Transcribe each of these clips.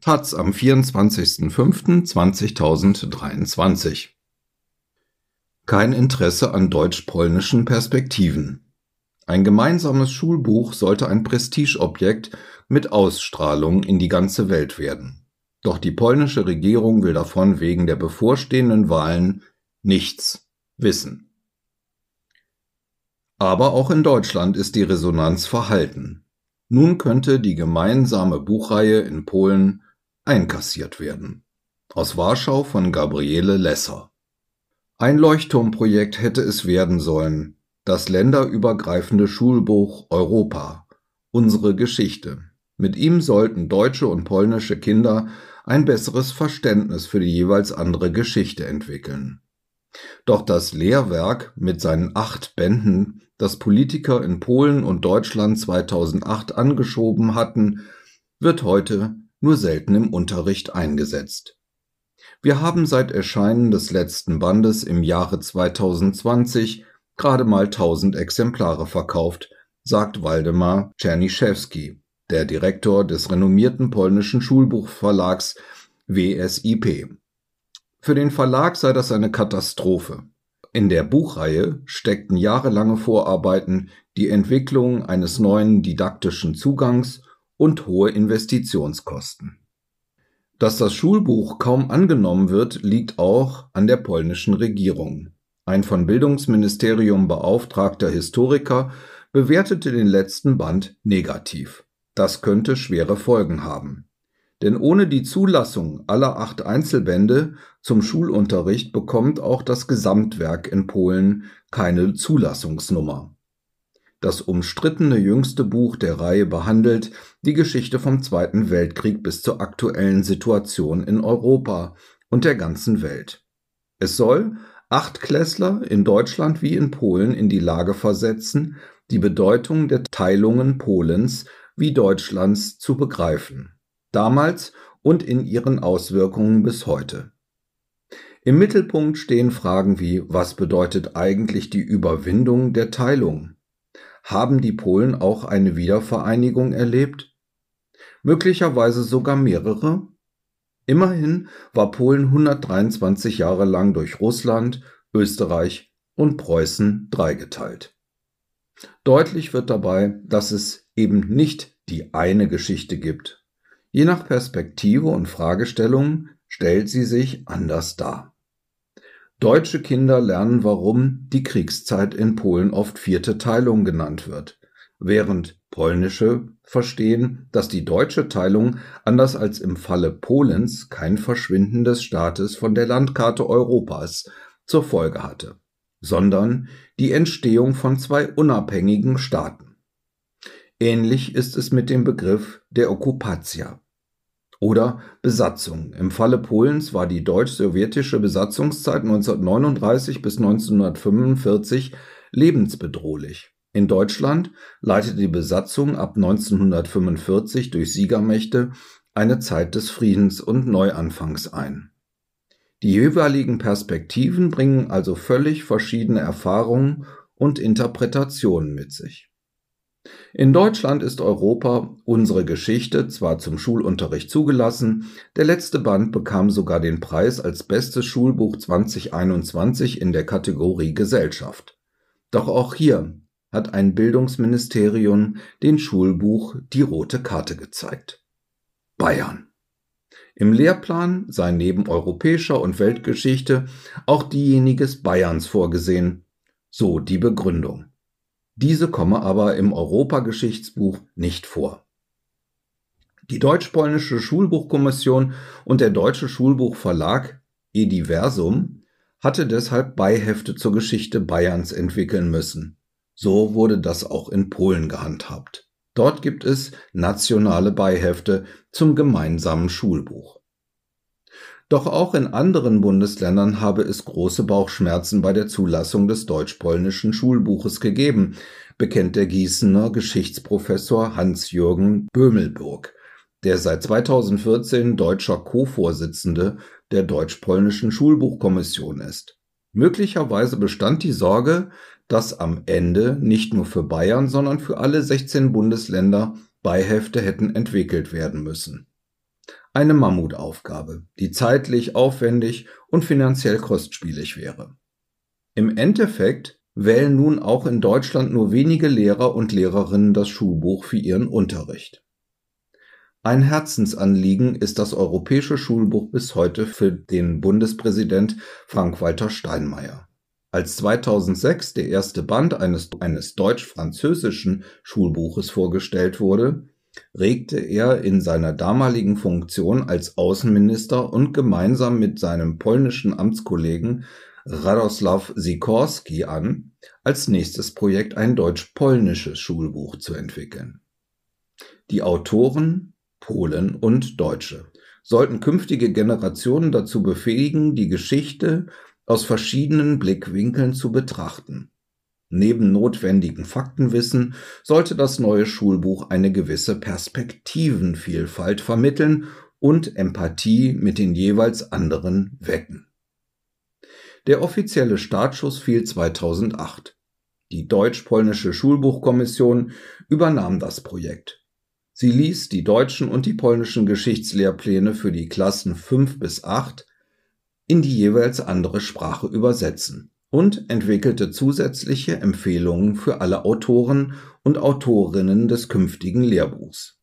Taz am 24.05.2023 Kein Interesse an deutsch-polnischen Perspektiven. Ein gemeinsames Schulbuch sollte ein Prestigeobjekt mit Ausstrahlung in die ganze Welt werden. Doch die polnische Regierung will davon wegen der bevorstehenden Wahlen nichts wissen. Aber auch in Deutschland ist die Resonanz verhalten. Nun könnte die gemeinsame Buchreihe in Polen einkassiert werden. Aus Warschau von Gabriele Lesser. Ein Leuchtturmprojekt hätte es werden sollen, das länderübergreifende Schulbuch Europa, unsere Geschichte. Mit ihm sollten deutsche und polnische Kinder ein besseres Verständnis für die jeweils andere Geschichte entwickeln. Doch das Lehrwerk mit seinen acht Bänden, das Politiker in Polen und Deutschland 2008 angeschoben hatten, wird heute nur selten im Unterricht eingesetzt. Wir haben seit Erscheinen des letzten Bandes im Jahre 2020 gerade mal 1000 Exemplare verkauft, sagt Waldemar Czerniszewski, der Direktor des renommierten polnischen Schulbuchverlags WSIP. Für den Verlag sei das eine Katastrophe. In der Buchreihe steckten jahrelange Vorarbeiten, die Entwicklung eines neuen didaktischen Zugangs und hohe Investitionskosten. Dass das Schulbuch kaum angenommen wird, liegt auch an der polnischen Regierung. Ein von Bildungsministerium beauftragter Historiker bewertete den letzten Band negativ. Das könnte schwere Folgen haben. Denn ohne die Zulassung aller acht Einzelbände zum Schulunterricht bekommt auch das Gesamtwerk in Polen keine Zulassungsnummer. Das umstrittene jüngste Buch der Reihe behandelt die Geschichte vom Zweiten Weltkrieg bis zur aktuellen Situation in Europa und der ganzen Welt. Es soll Achtklässler in Deutschland wie in Polen in die Lage versetzen, die Bedeutung der Teilungen Polens wie Deutschlands zu begreifen. Damals und in ihren Auswirkungen bis heute. Im Mittelpunkt stehen Fragen wie, was bedeutet eigentlich die Überwindung der Teilung? Haben die Polen auch eine Wiedervereinigung erlebt? Möglicherweise sogar mehrere? Immerhin war Polen 123 Jahre lang durch Russland, Österreich und Preußen dreigeteilt. Deutlich wird dabei, dass es eben nicht die eine Geschichte gibt. Je nach Perspektive und Fragestellung stellt sie sich anders dar. Deutsche Kinder lernen, warum die Kriegszeit in Polen oft vierte Teilung genannt wird, während polnische verstehen, dass die deutsche Teilung anders als im Falle Polens kein Verschwinden des Staates von der Landkarte Europas zur Folge hatte, sondern die Entstehung von zwei unabhängigen Staaten. Ähnlich ist es mit dem Begriff der Okkupatia oder Besatzung. Im Falle Polens war die deutsch-sowjetische Besatzungszeit 1939 bis 1945 lebensbedrohlich. In Deutschland leitete die Besatzung ab 1945 durch Siegermächte eine Zeit des Friedens und Neuanfangs ein. Die jeweiligen Perspektiven bringen also völlig verschiedene Erfahrungen und Interpretationen mit sich. In Deutschland ist Europa unsere Geschichte zwar zum Schulunterricht zugelassen, der letzte Band bekam sogar den Preis als bestes Schulbuch 2021 in der Kategorie Gesellschaft. Doch auch hier hat ein Bildungsministerium den Schulbuch die rote Karte gezeigt. Bayern. Im Lehrplan sei neben europäischer und Weltgeschichte auch diejeniges Bayerns vorgesehen, so die Begründung. Diese komme aber im Europageschichtsbuch nicht vor. Die Deutsch-Polnische Schulbuchkommission und der Deutsche Schulbuchverlag Ediversum hatte deshalb Beihefte zur Geschichte Bayerns entwickeln müssen. So wurde das auch in Polen gehandhabt. Dort gibt es nationale Beihefte zum gemeinsamen Schulbuch. Doch auch in anderen Bundesländern habe es große Bauchschmerzen bei der Zulassung des deutsch-polnischen Schulbuches gegeben, bekennt der Gießener Geschichtsprofessor Hans-Jürgen Bömelburg, der seit 2014 deutscher Co-Vorsitzende der deutsch-polnischen Schulbuchkommission ist. Möglicherweise bestand die Sorge, dass am Ende nicht nur für Bayern, sondern für alle 16 Bundesländer Beihefte hätten entwickelt werden müssen. Eine Mammutaufgabe, die zeitlich aufwendig und finanziell kostspielig wäre. Im Endeffekt wählen nun auch in Deutschland nur wenige Lehrer und Lehrerinnen das Schulbuch für ihren Unterricht. Ein Herzensanliegen ist das europäische Schulbuch bis heute für den Bundespräsident Frank-Walter Steinmeier. Als 2006 der erste Band eines, eines deutsch-französischen Schulbuches vorgestellt wurde, regte er in seiner damaligen Funktion als Außenminister und gemeinsam mit seinem polnischen Amtskollegen Radosław Sikorski an, als nächstes Projekt ein deutsch-polnisches Schulbuch zu entwickeln. Die Autoren Polen und Deutsche sollten künftige Generationen dazu befähigen, die Geschichte aus verschiedenen Blickwinkeln zu betrachten. Neben notwendigen Faktenwissen sollte das neue Schulbuch eine gewisse Perspektivenvielfalt vermitteln und Empathie mit den jeweils anderen wecken. Der offizielle Startschuss fiel 2008. Die deutsch-polnische Schulbuchkommission übernahm das Projekt. Sie ließ die deutschen und die polnischen Geschichtslehrpläne für die Klassen 5 bis 8 in die jeweils andere Sprache übersetzen und entwickelte zusätzliche Empfehlungen für alle Autoren und Autorinnen des künftigen Lehrbuchs.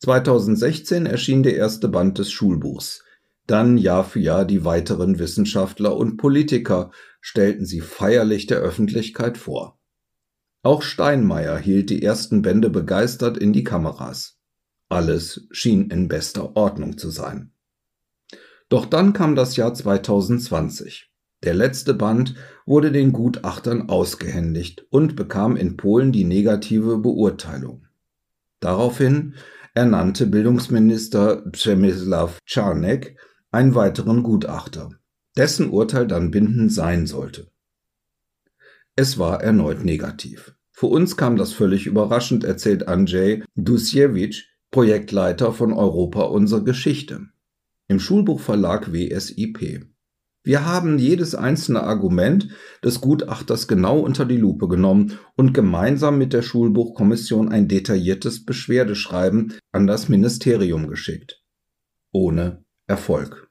2016 erschien der erste Band des Schulbuchs. Dann Jahr für Jahr die weiteren Wissenschaftler und Politiker stellten sie feierlich der Öffentlichkeit vor. Auch Steinmeier hielt die ersten Bände begeistert in die Kameras. Alles schien in bester Ordnung zu sein. Doch dann kam das Jahr 2020. Der letzte Band wurde den Gutachtern ausgehändigt und bekam in Polen die negative Beurteilung. Daraufhin ernannte Bildungsminister Przemysław Czarnek einen weiteren Gutachter, dessen Urteil dann bindend sein sollte. Es war erneut negativ. Für uns kam das völlig überraschend, erzählt Andrzej Dusiewicz, Projektleiter von Europa Unsere Geschichte im Schulbuchverlag WSIP. Wir haben jedes einzelne Argument des Gutachters genau unter die Lupe genommen und gemeinsam mit der Schulbuchkommission ein detailliertes Beschwerdeschreiben an das Ministerium geschickt. Ohne Erfolg.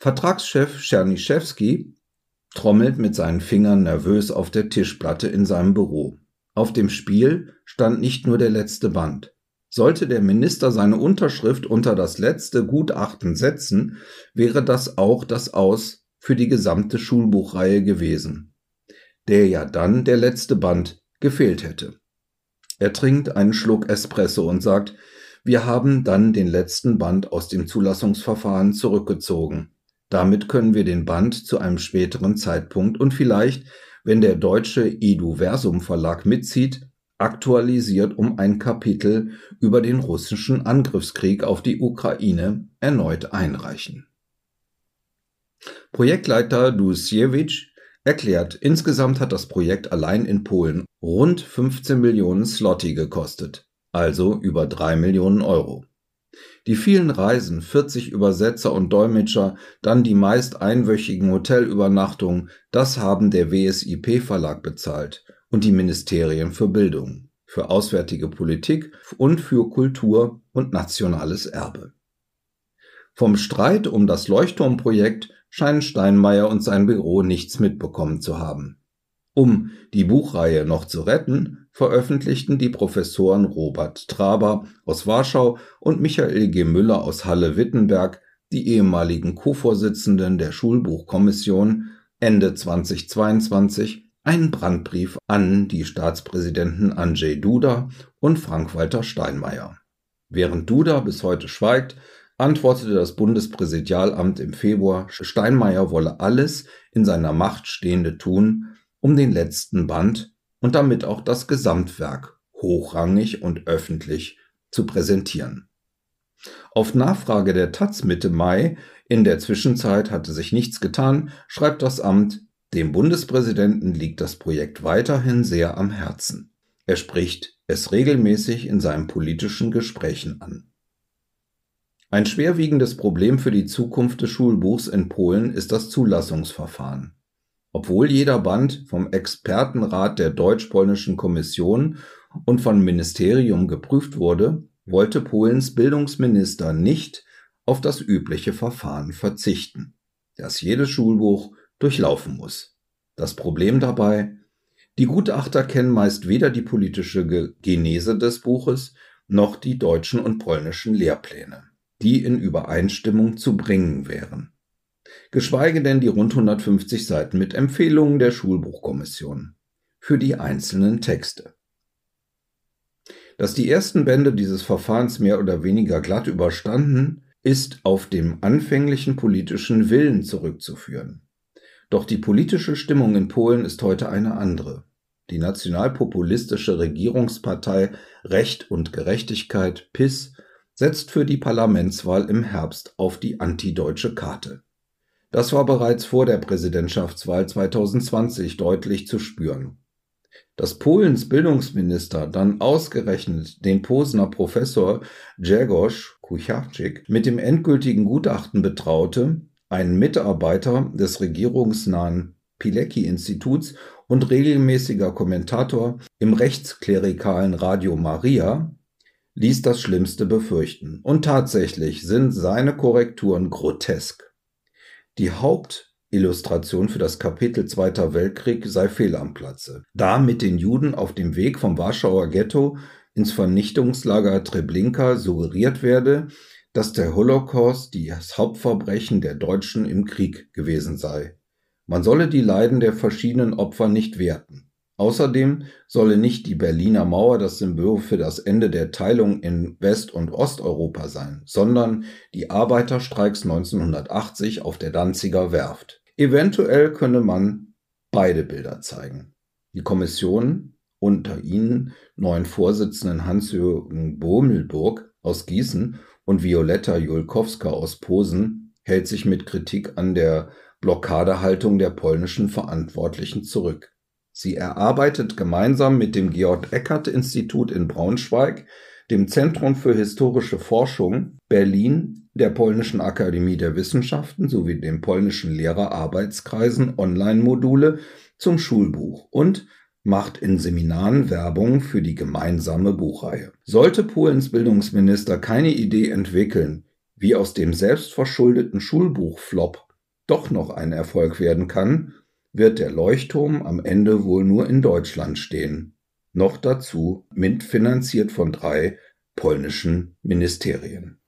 Vertragschef Czerniszewski trommelt mit seinen Fingern nervös auf der Tischplatte in seinem Büro. Auf dem Spiel stand nicht nur der letzte Band. Sollte der Minister seine Unterschrift unter das letzte Gutachten setzen, wäre das auch das Aus für die gesamte Schulbuchreihe gewesen, der ja dann der letzte Band gefehlt hätte. Er trinkt einen Schluck Espresso und sagt, wir haben dann den letzten Band aus dem Zulassungsverfahren zurückgezogen. Damit können wir den Band zu einem späteren Zeitpunkt und vielleicht, wenn der deutsche Edu Versum Verlag mitzieht, aktualisiert um ein Kapitel über den russischen Angriffskrieg auf die Ukraine erneut einreichen. Projektleiter Dusiewicz erklärt, insgesamt hat das Projekt allein in Polen rund 15 Millionen Slotty gekostet, also über drei Millionen Euro. Die vielen Reisen, 40 Übersetzer und Dolmetscher, dann die meist einwöchigen Hotelübernachtungen, das haben der WSIP Verlag bezahlt und die Ministerien für Bildung, für Auswärtige Politik und für Kultur und nationales Erbe. Vom Streit um das Leuchtturmprojekt scheinen Steinmeier und sein Büro nichts mitbekommen zu haben. Um die Buchreihe noch zu retten, veröffentlichten die Professoren Robert Traber aus Warschau und Michael G. Müller aus Halle-Wittenberg, die ehemaligen Co-Vorsitzenden der Schulbuchkommission, Ende 2022 einen Brandbrief an die Staatspräsidenten Andrzej Duda und Frank-Walter Steinmeier. Während Duda bis heute schweigt, antwortete das Bundespräsidialamt im Februar, Steinmeier wolle alles in seiner Macht Stehende tun, um den letzten Band und damit auch das Gesamtwerk hochrangig und öffentlich zu präsentieren. Auf Nachfrage der Taz Mitte Mai, in der Zwischenzeit hatte sich nichts getan, schreibt das Amt, dem Bundespräsidenten liegt das Projekt weiterhin sehr am Herzen. Er spricht es regelmäßig in seinen politischen Gesprächen an. Ein schwerwiegendes Problem für die Zukunft des Schulbuchs in Polen ist das Zulassungsverfahren. Obwohl jeder Band vom Expertenrat der deutsch-polnischen Kommission und von Ministerium geprüft wurde, wollte Polens Bildungsminister nicht auf das übliche Verfahren verzichten, das jedes Schulbuch durchlaufen muss. Das Problem dabei, die Gutachter kennen meist weder die politische Genese des Buches noch die deutschen und polnischen Lehrpläne, die in Übereinstimmung zu bringen wären. Geschweige denn die rund 150 Seiten mit Empfehlungen der Schulbuchkommission für die einzelnen Texte. Dass die ersten Bände dieses Verfahrens mehr oder weniger glatt überstanden, ist auf dem anfänglichen politischen Willen zurückzuführen. Doch die politische Stimmung in Polen ist heute eine andere. Die nationalpopulistische Regierungspartei Recht und Gerechtigkeit PIS setzt für die Parlamentswahl im Herbst auf die antideutsche Karte. Das war bereits vor der Präsidentschaftswahl 2020 deutlich zu spüren. Dass Polens Bildungsminister dann ausgerechnet den Posener Professor Grzegorz Kucharczyk mit dem endgültigen Gutachten betraute, einen Mitarbeiter des regierungsnahen Pilecki-Instituts und regelmäßiger Kommentator im rechtsklerikalen Radio Maria, ließ das Schlimmste befürchten. Und tatsächlich sind seine Korrekturen grotesk. Die Haupt Illustration für das Kapitel Zweiter Weltkrieg sei fehl am Platze, da mit den Juden auf dem Weg vom Warschauer Ghetto ins Vernichtungslager Treblinka suggeriert werde, dass der Holocaust das Hauptverbrechen der Deutschen im Krieg gewesen sei. Man solle die Leiden der verschiedenen Opfer nicht werten. Außerdem solle nicht die Berliner Mauer das Symbol für das Ende der Teilung in West- und Osteuropa sein, sondern die Arbeiterstreiks 1980 auf der Danziger Werft. Eventuell könne man beide Bilder zeigen. Die Kommission unter ihnen neuen Vorsitzenden Hans-Jürgen Bomelburg aus Gießen und Violetta Julkowska aus Posen hält sich mit Kritik an der Blockadehaltung der polnischen Verantwortlichen zurück. Sie erarbeitet gemeinsam mit dem Georg Eckert Institut in Braunschweig dem Zentrum für historische Forschung Berlin, der Polnischen Akademie der Wissenschaften sowie dem polnischen Lehrerarbeitskreisen Online-Module zum Schulbuch und macht in Seminaren Werbung für die gemeinsame Buchreihe. Sollte Polens Bildungsminister keine Idee entwickeln, wie aus dem selbstverschuldeten Schulbuchflop doch noch ein Erfolg werden kann, wird der Leuchtturm am Ende wohl nur in Deutschland stehen noch dazu mitfinanziert von drei polnischen Ministerien